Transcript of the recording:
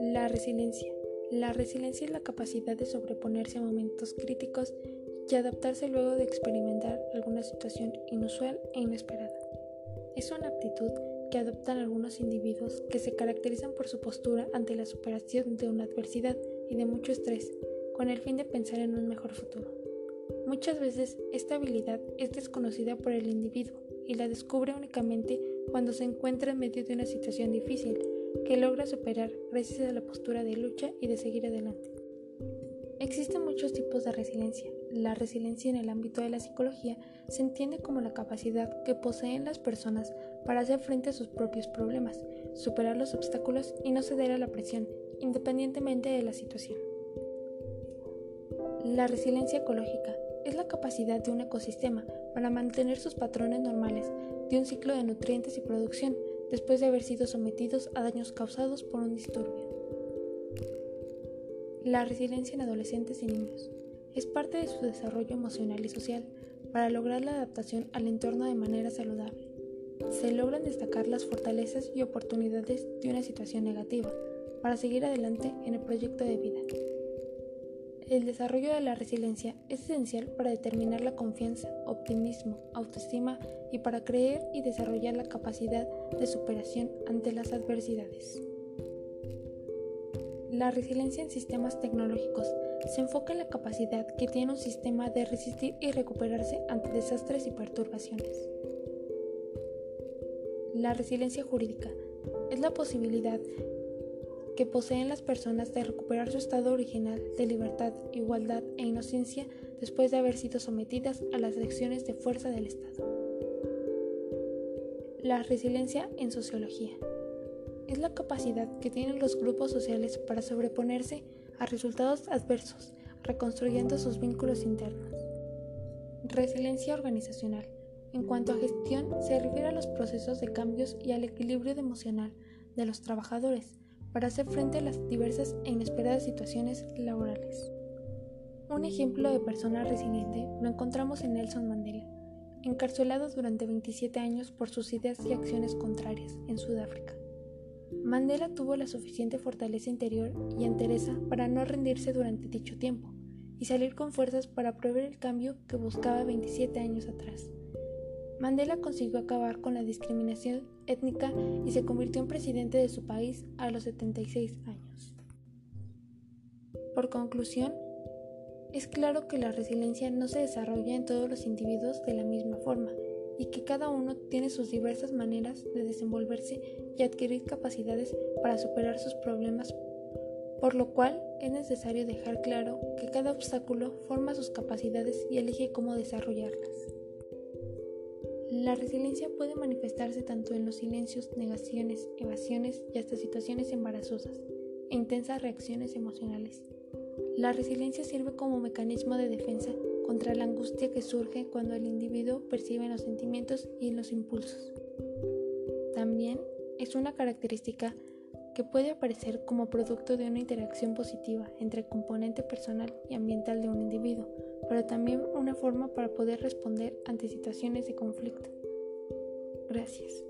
La resiliencia. La resiliencia es la capacidad de sobreponerse a momentos críticos y adaptarse luego de experimentar alguna situación inusual e inesperada. Es una aptitud que adoptan algunos individuos que se caracterizan por su postura ante la superación de una adversidad y de mucho estrés, con el fin de pensar en un mejor futuro. Muchas veces esta habilidad es desconocida por el individuo y la descubre únicamente cuando se encuentra en medio de una situación difícil que logra superar gracias a la postura de lucha y de seguir adelante. Existen muchos tipos de resiliencia. La resiliencia en el ámbito de la psicología se entiende como la capacidad que poseen las personas para hacer frente a sus propios problemas, superar los obstáculos y no ceder a la presión, independientemente de la situación. La resiliencia ecológica es la capacidad de un ecosistema para mantener sus patrones normales de un ciclo de nutrientes y producción después de haber sido sometidos a daños causados por un disturbio. La resiliencia en adolescentes y niños es parte de su desarrollo emocional y social para lograr la adaptación al entorno de manera saludable. Se logran destacar las fortalezas y oportunidades de una situación negativa para seguir adelante en el proyecto de vida. El desarrollo de la resiliencia es esencial para determinar la confianza, optimismo, autoestima y para creer y desarrollar la capacidad de superación ante las adversidades. La resiliencia en sistemas tecnológicos se enfoca en la capacidad que tiene un sistema de resistir y recuperarse ante desastres y perturbaciones. La resiliencia jurídica es la posibilidad que poseen las personas de recuperar su estado original de libertad, igualdad e inocencia después de haber sido sometidas a las acciones de fuerza del Estado. La resiliencia en sociología es la capacidad que tienen los grupos sociales para sobreponerse a resultados adversos, reconstruyendo sus vínculos internos. Resiliencia organizacional. En cuanto a gestión, se refiere a los procesos de cambios y al equilibrio emocional de los trabajadores para hacer frente a las diversas e inesperadas situaciones laborales. Un ejemplo de persona resiliente lo encontramos en Nelson Mandela, encarcelado durante 27 años por sus ideas y acciones contrarias en Sudáfrica. Mandela tuvo la suficiente fortaleza interior y entereza para no rendirse durante dicho tiempo y salir con fuerzas para proveer el cambio que buscaba 27 años atrás. Mandela consiguió acabar con la discriminación étnica y se convirtió en presidente de su país a los 76 años. Por conclusión, es claro que la resiliencia no se desarrolla en todos los individuos de la misma forma y que cada uno tiene sus diversas maneras de desenvolverse y adquirir capacidades para superar sus problemas, por lo cual es necesario dejar claro que cada obstáculo forma sus capacidades y elige cómo desarrollarlas. La resiliencia puede manifestarse tanto en los silencios, negaciones, evasiones y hasta situaciones embarazosas e intensas reacciones emocionales. La resiliencia sirve como mecanismo de defensa contra la angustia que surge cuando el individuo percibe los sentimientos y los impulsos. También es una característica que puede aparecer como producto de una interacción positiva entre el componente personal y ambiental de un individuo, pero también una forma para poder responder ante situaciones de conflicto. Gracias.